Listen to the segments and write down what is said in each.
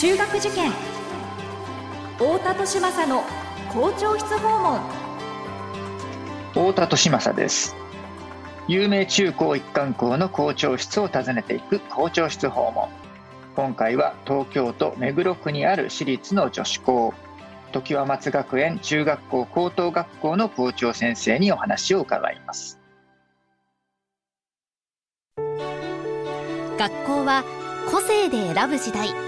中学受験。太田利政の校長室訪問。太田利政です。有名中高一貫校の校長室を訪ねていく校長室訪問。今回は東京都目黒区にある私立の女子校。常盤松学園中学校高等学校の校長先生にお話を伺います。学校は個性で選ぶ時代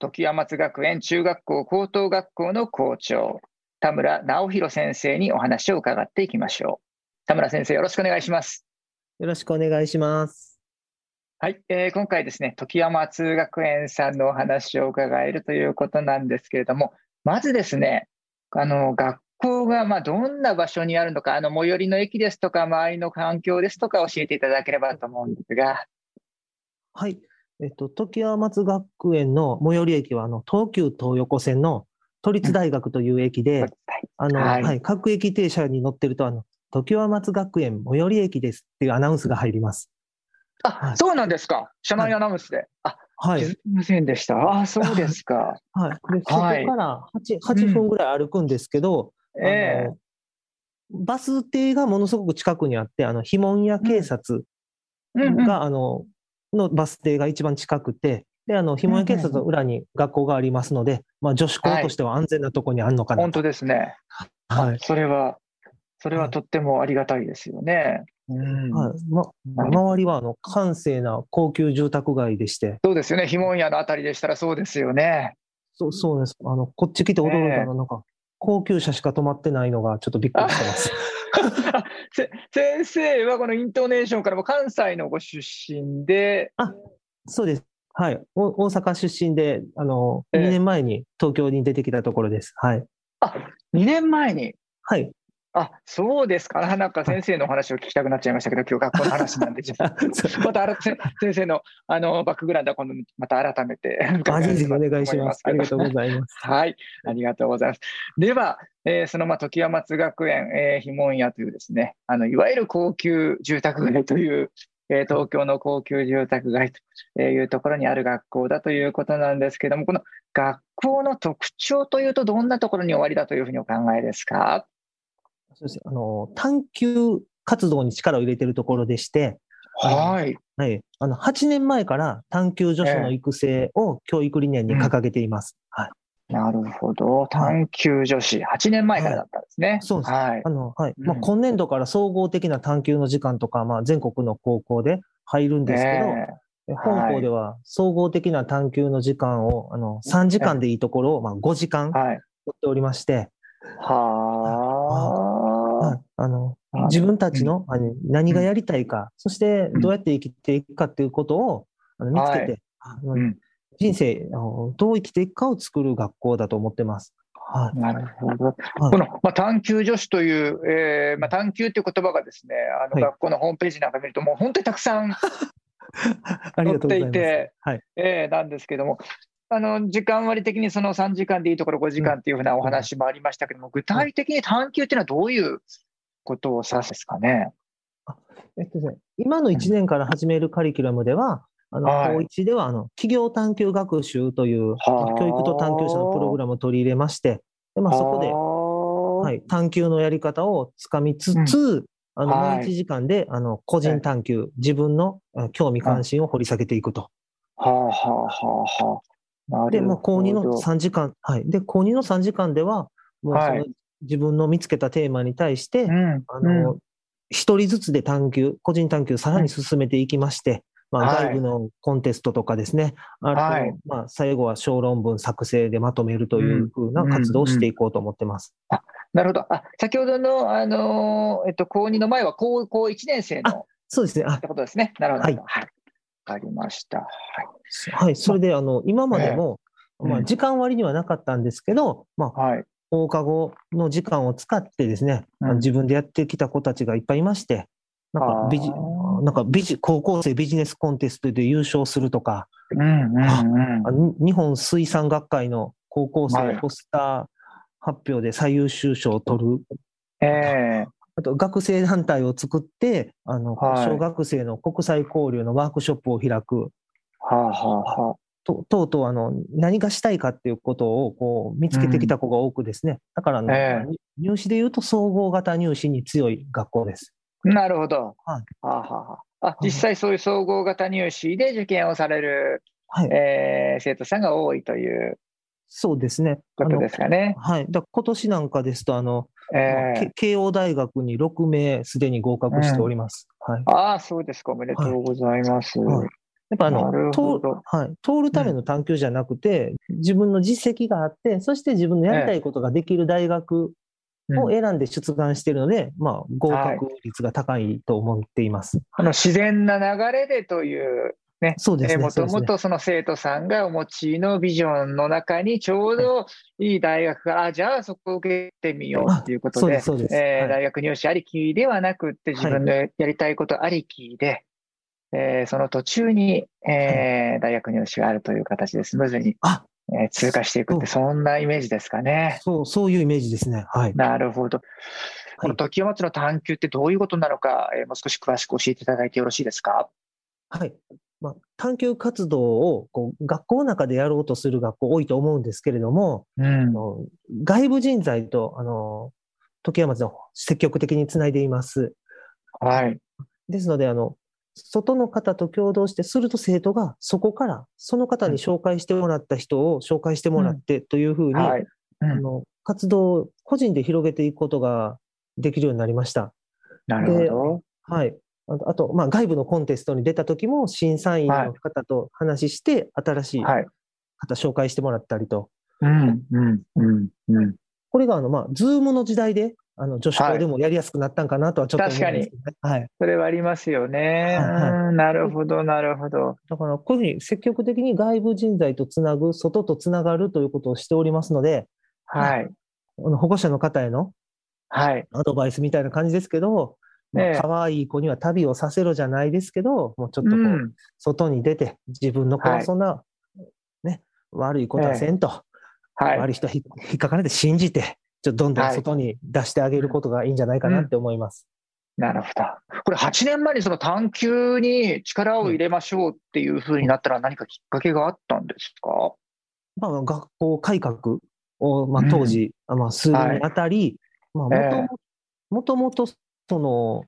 時山松学園中学校高等学校の校長田村直弘先生にお話を伺っていきましょう。田村先生よろしくお願いします。よろしくお願いします。はい、えー、今回ですね時山通学園さんのお話を伺えるということなんですけれどもまずですねあの学校がまどんな場所にあるのかあの最寄りの駅ですとか周りの環境ですとか教えていただければと思うんですが。はいえっと、時山松学園の最寄り駅は、あの、東急東横線の都立大学という駅で、うん、あの、はい、はい、各駅停車に乗ってると、あの、時山松学園最寄り駅ですっていうアナウンスが入ります。あ、はい、そうなんですか。車内アナウンスで。はい、あ、はい。気づきませんでした。あ、そうですか。はい。で、そこから8、8分ぐらい歩くんですけど、うん、ええー、バス停がものすごく近くにあって、あの、肥門屋警察が、うんうん、あの、のバス停が一番近くて、で、あの、ひもや警察の裏に学校がありますので、まあ、女子校としては安全なところにあるのかな、はい、本当ですね。はい。それは、それはとってもありがたいですよね。うんはいま、周りはあの閑静な高級住宅街でして。そうですよね。ひもやのあたりでしたらそうですよね。そうそうです。あの、こっち来て驚いたのは、なんか、高級車しか止まってないのがちょっとびっくりしてます。先生はこのイントネーションからも関西のご出身で。あそうです。はい。大阪出身で、あの、えー、2年前に東京に出てきたところです。はい。あ、2年前に？はい。あ、そうですか。なんか先生のお話を聞きたくなっちゃいましたけど、今日学校の話なんで、また先生のあのバックグラウンドは今度また改めてお願いします。ありがとうございます。はい、ありがとうございます。では、えー、そのまあ時山松学園、えー、ひもんやというですね、あのいわゆる高級住宅街という、えー、東京の高級住宅街というところにある学校だということなんですけども、この学校の特徴というと、どんなところに終わりだというふうにお考えですか？そうですあの探究活動に力を入れているところでして、はい。はい。あの、8年前から探究助手の育成を教育理念に掲げています。はい。なるほど。探究女子、8年前からだったんですね。はい、そうです。はい。あの、はい。まあ、今年度から総合的な探究の時間とか、まあ、全国の高校で入るんですけど、えー、本校では総合的な探究の時間を、あの、3時間でいいところを、まあ、5時間取っておりまして、はあ。あの、自分たちの、あの何がやりたいか、そしてどうやって生きていくかっていうことをあの見つけて、人生どう生きていくかを作る学校だと思ってます。はい、なるほど。この、まあ、探究女子という、えーまあ、探究という言葉がですね、あの学校のホームページなんか見ると、もう本当にたくさん 載っていて、はい、えー、なんですけども、あの時間割的にその3時間でいいところ5時間っていうふうなお話もありましたけども、具体的に探究っていうのはどういうことを指すですかね？えっとね、今の1年から始めるカリキュラムでは、あの、高1では、あの、企業探究学習という、教育と探究者のプログラムを取り入れまして、でまあ、そこで、はい、探究のやり方をつかみつつ、うん、あの、もう1時間で、あの、個人探究、自分の興味関心を掘り下げていくと。はあはあはあはあ。で、まあ、高2の3時間、はい。で、高2の3時間では、もうその自分の見つけたテーマに対して、あの、一、人ずつで探究、個人探究さらに進めていきまして、まあ、外部のコンテストとかですね、あと、はい、まあ、最後は小論文作成でまとめるというふうな活動をしていこうと思ってます。うんうんうん、なるほど。あ、先ほどの、あの、えっと、高2の前は高校1年生の。そうですね。あ、ってことですね。なるほど。はい。わかりました。はい。はい、それで、あの、今までも、まあ、時間割にはなかったんですけど、まあ、はい、放課後の時間を使ってですね、うん、自分でやってきた子たちがいっぱいいまして、なんかビジ、なんかビジ、高校生ビジネスコンテストで優勝するとか、うんうんうん、日本水産学会の高校生ポスター発表で最優秀賞を取る。えー、あと学生団体を作って、あの、はい、小学生の国際交流のワークショップを開く。はあはあはあ、ととうとうあの何がしたいかっていうことをこう見つけてきた子が多くですね、うん、だから、ね、えー、入試でいうと総合型入試に強い学校です。なるほど。はい、はあはあ、あ実際そういう総合型入試で受験をされる、はいえー、生徒さんが多いというそうですね。ことですかね。はい。だ今年なんかですと、あの、えー、慶応大学に6名すでに合格しております。うん、はい、ああ、そうですか。おめでとうございます。はい。はい、やっぱあの通る、はい、通るための探究じゃなくて、うん、自分の実績があって、そして自分のやりたいことができる大学を選んで出願しているので、うん、まあ、合格率が高いと思っています。あの自然な流れでというね、そうですね。もともとその生徒さんがお持ちのビジョンの中にちょうどいい大学が、あ、じゃあそこを受けてみようということで、でえー、大学入試ありきではなくって自分のやりたいことありきで、はい、えー、その途中に、えー、大学入試があるという形でスムーズにあえー、通過していくって、そんなイメージですかね。そう、そういうイメージですね。はい。なるほど。この時を待つの探求ってどういうことなのか、えー、もう少し詳しく教えていただいてよろしいですか？はい。まあ、探究活動をこう学校の中でやろうとする学校多いと思うんですけれども、うん、外部人材とあの時山町は積極的につないでいます。はい。ですので、あの、外の方と共同して、すると生徒がそこからその方に紹介してもらった人を紹介してもらってというふうに、はいうん、あの活動を個人で広げていくことができるようになりました。なるほど。はい。あと、まあ、外部のコンテストに出た時も、審査員の方と話して、新しい方紹介してもらったりと。うんうんうんうん、これが、あの、まあ、ズームの時代で、あの女子校でもやりやすくなったんかなとはちょっと思うんですけど、ね、はい。それはありますよね。はい、なるほど、なるほど。だから、こういうふうに積極的に外部人材とつなぐ、外とつながるということをしておりますので、はい。保護者の方への、はい。アドバイスみたいな感じですけど、まあ、可愛い子には旅をさせろじゃないですけど、もうちょっとこう、外に出て、自分の子はそんな、ね、悪いことはせんと、はい、悪い人は引っかかれて信じて、ちょっとどんどん外に出してあげることがいいんじゃないかなって思います。うん、なるほど。これ8年前にその探求に力を入れましょうっていうふうになったら何かきっかけがあったんですか、まあ、学校改革を、まあ、当時、うん、まあ、するにあたり、はい、まあ、もともとその、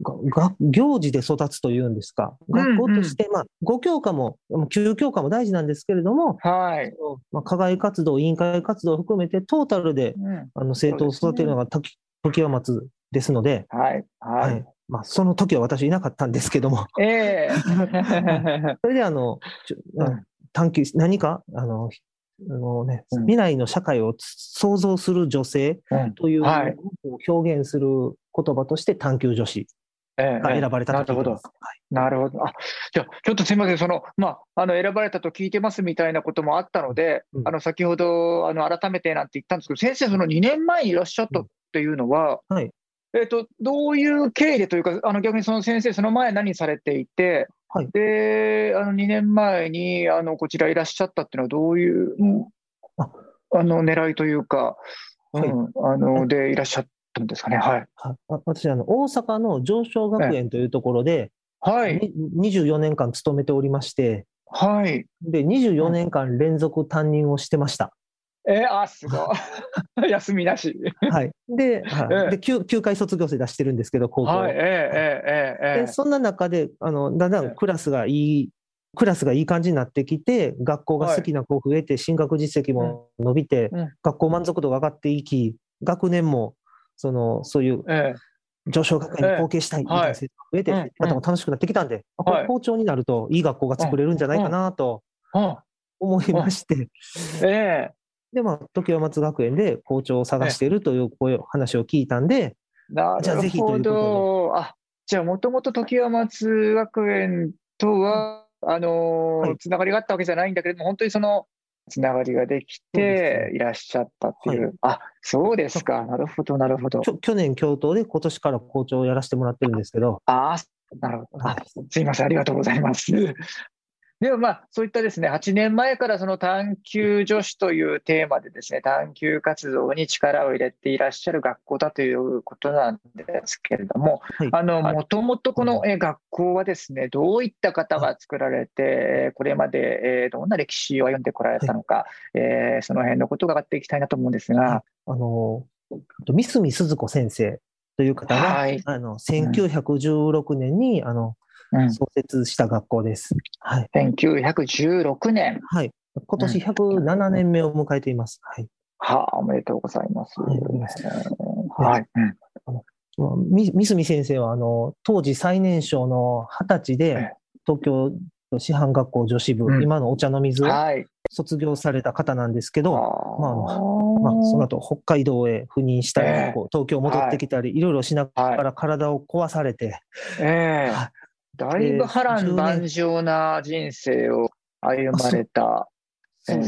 が行事で育つというんですか、学校として、まあ、5教科も、9教科も大事なんですけれども、はい。まあ、課外活動、委員会活動を含めて、トータルで、うん、あの生徒を育てるのが時時は待つですので、はい。はい、まあ、その時は私いなかったんですけども、えー、それであの、探求、何かあのあのね、うん、未来の社会を創造する女性という、はい、表現する言葉として探求女子が選ばれたと、ええ、なるほど、はい、なるほど。あじゃあ、ちょっとすみません、その、まあ、あの選ばれたと聞いてますみたいなこともあったので、うん、あの先ほどあの改めてなんて言ったんですけど、先生、その2年前にいらっしゃったっていうのは、うん、はい。えーと、どういう経緯でというか、あの逆にその先生、その前、何されていて、はい、であの2年前にあのこちらいらっしゃったっていうのは、どういう、うん、あ。あの狙いというか、はい、うん、あのでいらっしゃったんですかね。はい、は私あの、大阪の上昇学園というところで、はい、24年間勤めておりまして、はい、で24年間連続担任をしてました。えー、あ、すごい。休みなし。はい。で、はい、で 9, 9回卒業生出してるんですけど、高校。はい、えー、えー、えー、で、そんな中で、あの、だんだんクラスがいい、クラスがいい感じになってきて、学校が好きな子増えて、進学実績も伸びて、うん、学校満足度が上がっていき、学年も、その、そういう、上昇学園に貢献したいみたいな生徒が増えて、またも楽しくなってきたんで、はい、校長になるといい学校が作れるんじゃないかなと思いまして、ええ。で、まあ、時は松学園で校長を探しているという声話を聞いたんで、なじゃあぜひということで。あじゃあ、もともと時は松学園とは、あのつながりがあったわけじゃないんだけれども、本当にその、つながりができていらっしゃったっていう。うねはい、あ、そうですか。なるほど、なるほど。去年、京都で今年から校長をやらせてもらってるんですけど。ああ、なるほど。すいません、ありがとうございます。でもまあ、そういったですね、8年前からその探究女子というテーマでですね、探究活動に力を入れていらっしゃる学校だということなんですけれども、はい、あの、もともとこの学校はですね、どういった方が作られて、これまでどんな歴史を歩んでこられたのか、はい、えー、その辺のことを伺っていきたいなと思うんですが。あの、三角鈴子先生という方が、はい、あの1916年に、あの創設した学校です。はい、1916年。はい。今年107年目を迎えています。はい。はあ、おめでとうございます。はい。はい、三角先生は、あの、当時最年少の20歳で、東京師範学校女子部、うん、今のお茶の水を卒業された方なんですけど、はい、まあ、まあ、その後北海道へ赴任したり、えー、東京戻ってきたり、はい、いろいろしながら体を壊されて、えー、だいぶ波乱万丈な人生を歩まれた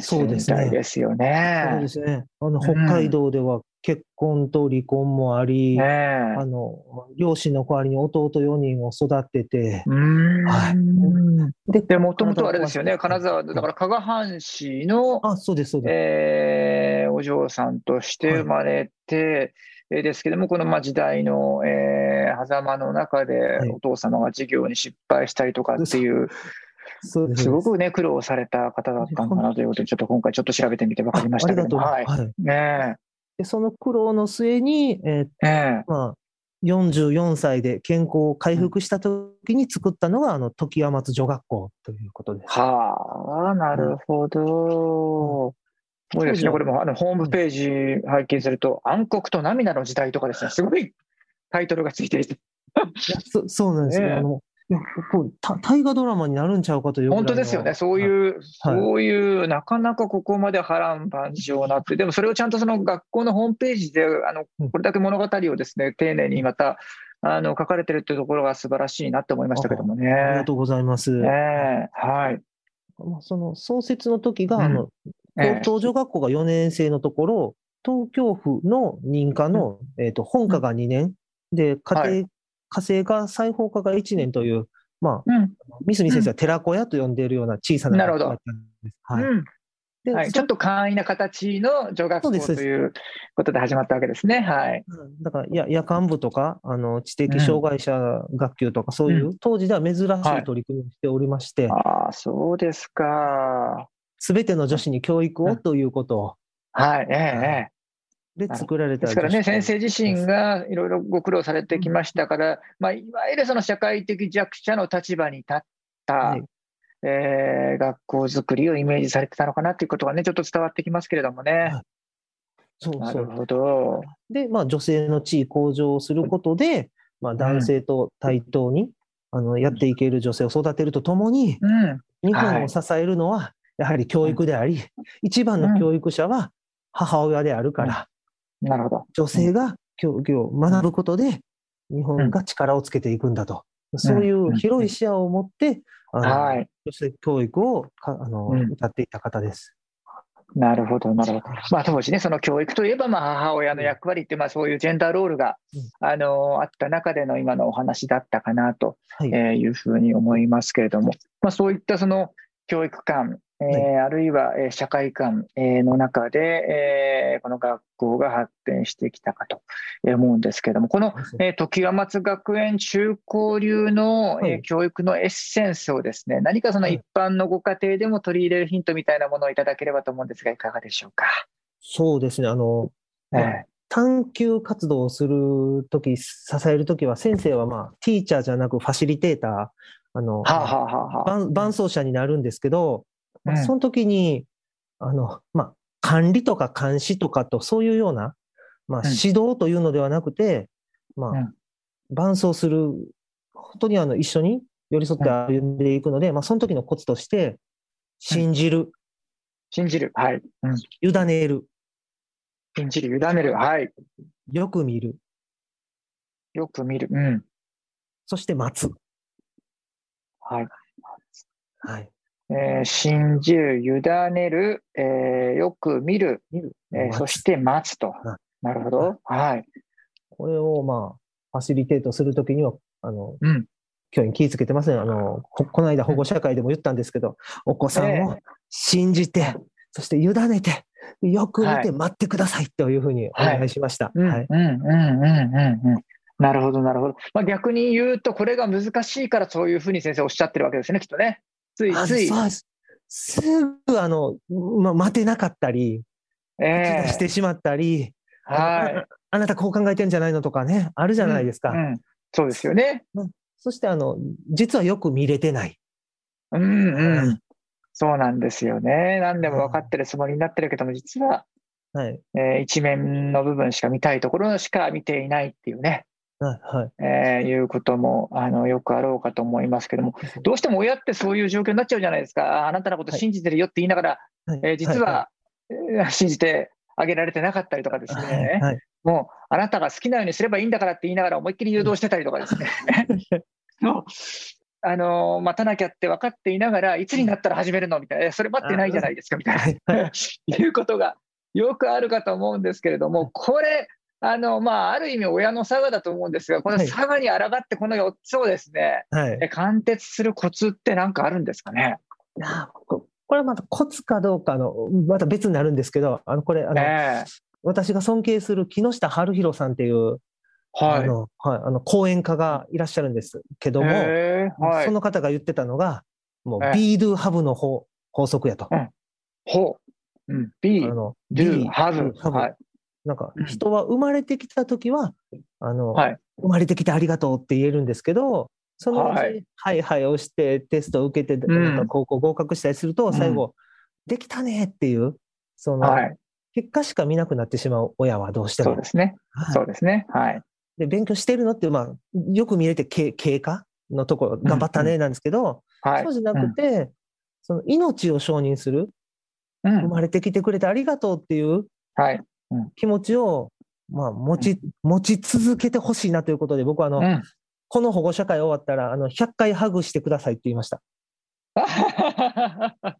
そうですね。ですよね。そうですね。あの、北海道では結婚と離婚もあり、うん、あの、両親の代わりに弟4人を育てて、はい。で、でもともとあれですよね、金沢、だから加賀藩士の、あ、そうです、そうです。えー、お嬢さんとして生まれて、はい、ですけども、このまあ時代の、えー、狭間の中で、お父様が事業に失敗したりとかっていう、はいすごくね、苦労された方だったんだなということで、ちょっと今回ちょっと調べてみて分かりましたけどはい。はい、ねでその苦労の末に、えー、えー、まあ、44歳で健康を回復した時に作ったのが、あの、時山松女学校ということです。はあ、なるほど。すごいですね。これもあのホームページ拝見すると、暗黒と涙の時代とかですね、すごいタイトルがついていて。そそうなんですね。あのいやこう大河ドラマになるんちゃうかという本当ですよね、そういう、はい、そういう、なかなかここまで波乱万丈なって、でもそれをちゃんとその学校のホームページで、あのこれだけ物語をですね丁寧にまたあの書かれてるっていうところが素晴らしいなって思いましたけどもね。ありがとうございます。ね、はい。その創設の時が、うん、あの高等女学校が4年生のところ、東京府の認可の、うん、えーと、本科が2年、で、家庭火星が裁縫科が1年という、まあ、うん、三角先生は寺子屋と呼んでいるような小さな学校だったんです。はい、うんはい、ちょっと簡易な形の女学校ということで始まったわけですね。はい。だからや夜間部とかあの知的障害者学級とか、そういう、うん、当時では珍しい取り組みをしておりまして。はい、ああ、そうですか。すべての女子に教育をということを。はい、ええ、ええ。で作られたですからね、先生自身がいろいろご苦労されてきましたから、まあ、いわゆるその社会的弱者の立場に立った、はい、えー、学校づくりをイメージされてたのかなということがね、ちょっと伝わってきますけれどもね。はい、そうそう。なるほど。で、まあ、女性の地位向上をすることで、まあ、男性と対等に、うん、あのやっていける女性を育てるとともに、うん、日本を支えるのは、やはり教育であり、一番の教育者は母親であるから、なるほど。女性が競技を学ぶことで、日本が力をつけていくんだと。うん、そういう広い視野を持って、うん、はい、女性教育をかあの、うん、歌っていた方です。なるほど、なるほど。まあ、当時ね、その教育といえば、まあ、母親の役割って、まあ、そういうジェンダーロールが、あの、あった中での今のお話だったかなというふうに思いますけれども、まあ、そういったその教育観、えー、あるいは、えー、社会観、えー、の中で、えー、この学校が発展してきたかと思うんですけれども、この、えー、時和松学園中高流の、えー、教育のエッセンスをですね、何かその一般のご家庭でも取り入れるヒントみたいなものをいただければと思うんですが、いかがでしょうか？そうですね、あの、えー、探究活動をするとき、支えるときは、先生は、まあ、ティーチャーじゃなくファシリテーター、あの、はあはあはあ、伴走者になるんですけど、まあ、その時に、あの、まあ、管理とか監視とかと、そういうような、まあ、指導というのではなくて、まあ、伴走する、本当にあの、一緒に寄り添って歩んでいくので、まあ、その時のコツとして、信じる。信じる。はい。うん、委ねる。信じる、委ねる。はい。よく見る。よく見る。うん。そして待つ。はい。はい。えー、信じる、委ねる、えー、よく見る、えー、そして待つと。なるほど。はい。これを、まあ、ファシリテートするときには、あの、うん、教員気をつけてますね。あのこ、この間保護者会でも言ったんですけど、お子さんを信じて、そして委ねて、よく見て待ってくださいというふうにお願いしました。はい。うんうんうんうんうん。なるほど、なるほど。まあ、逆に言うと、これが難しいからそういうふうに先生おっしゃってるわけですね、きっとね。ついつい。すぐ、あの、まあ、待てなかったり、えー、してしまったり、はいあ、あなたこう考えてんじゃないのとかね、あるじゃないですか。うんうん、そうですよね。そして、あの、実はよく見れてない。うんうん。そうなんですよね。何でも分かってるつもりになってるけども、実は、はいえー、一面の部分しか見たいところしか見ていないっていうね。はいはい。えー、いうこともあのよくあろうかと思いますけども、どうしても親ってそういう状況になっちゃうじゃないですか、あなたのこと信じてるよって言いながら、はい、えー、実は、はいはい、信じてあげられてなかったりとかですね、はい、もうあなたが好きなようにすればいいんだからって言いながら思いっきり誘導してたりとかですね。あの待たなきゃって分か っていながら、いつになったら始めるの？みたいな、それ待ってないじゃないですかみたいな、いうことがよくあるかと思うんですけれども、これ、あのまあ、ある意味、親の佐賀だと思うんですが、この佐賀に抗って、この4つをですね、はい、貫徹するコツって何かあるんですかね？いやこれはまたコツかどうかの、また別になるんですけど、あのこれあの、えー、私が尊敬する木下晴弘さんっていう、はい、あのはい、あの講演家がいらっしゃるんですけども、えーはい、その方が言ってたのが、もう、be, do, have の法法則やと。うん、ほう。うん、be, do, have. はい。なんか人は生まれてきた時は、あの、はい、生まれてきてありがとうって言えるんですけど、そのうち、はい、はいはいをしてテストを受けて、なんか高校合格したりすると、最後、できたねっていう、その、結果しか見なくなってしまう親はどうしても。そうですね。そうですね。はい。で、勉強してるのって、まあ、よく見れて経経過のところ、頑張ったねなんですけど、はい、そうじゃなくて、その命を承認する、生まれてきてくれてありがとうっていう、はい、気持ちを、まあ、持ち、持ち続けてほしいなということで、僕はあの、うん、この保護者会終わったら、あの、100回ハグしてくださいって言いました。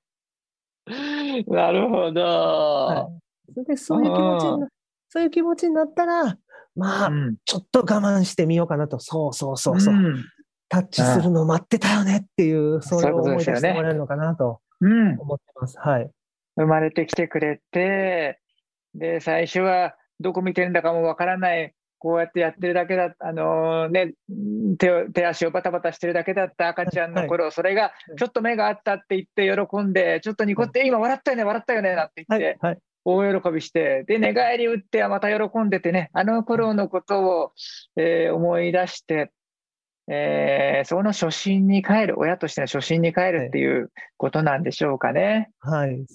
なるほど、はい、それでそういう気持ちにな、そういう気持ちになったら、まあ、うん、ちょっと我慢してみようかなと。そうそうそうそう。うん、タッチするの待ってたよねっていう、それを思い出してもらえるのかなと思ってます。はい。生まれてきてくれて、で、最初はどこ見てるんだかもわからない、こうやってやってるだけだ。あのー、ね手、手足をバタバタしてるだけだった。赤ちゃんの頃、はい、それがちょっと目があったって言って喜んで、ちょっとニコって、今笑ったよね、笑ったよね、なんて言って、はい。はい、大喜びして、で、寝返り打ってまた喜んでてね、あの頃のことを、えー、思い出して、えー、その初心に帰る、親としての初心に帰るっていうことなんでしょうかね。はい。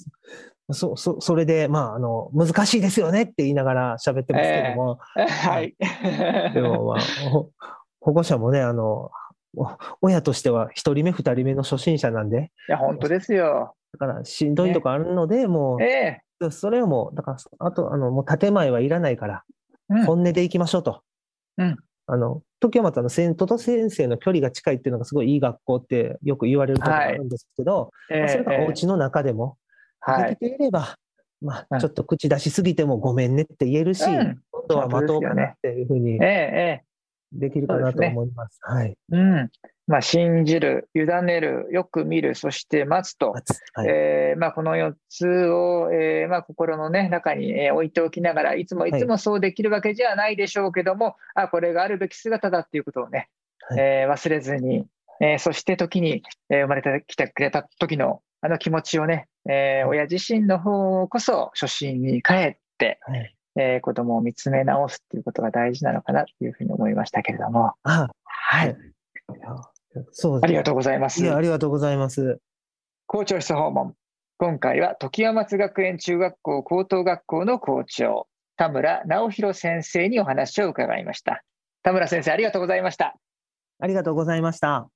そ、そ、それで、まあ、あの、難しいですよねって言いながら喋ってますけども。えー、はい。でも、まあ、保護者もね、あの、親としては一人目、二人目の初心者なんで。いや、本当ですよ。だから、しんどいとこあるので、もう、えー、それをもう、だから、あと、あの、もう建前はいらないから、うん、本音でいきましょうと。うん。あの、時はまたの生徒と先生の距離が近いっていうのがすごいいい学校ってよく言われることがあるんですけど、はい、まあ、それがお家の中でも、できていれば、まあ、ちょっと口出しすぎてもごめんねって言えるし、うん、今度は待とうかなっていうふうにできるかなと思います。すね、はい。うん。まあ、信じる、委ねる、よく見る、そして待つと、はい、えー、まあ、この4つを、えー、まあ、心の、ね、中に、え置いておきながら、いつもいつもそうできるわけじゃないでしょうけども、はい、あこれがあるべき姿だっていうことをね、はい、えー、忘れずに、えそして時に、え生まれてきてくれた時のあの気持ちをね、えー、親自身の方こそ初心に帰って、はい、えー、子供を見つめ直すっていうことが大事なのかなというふうに思いましたけれども。はい。そうありがとうございます。いや、ありがとうございます。校長室訪問。今回は時山松学園中学校高等学校の校長、田村直弘先生にお話を伺いました。田村先生、ありがとうございました。ありがとうございました。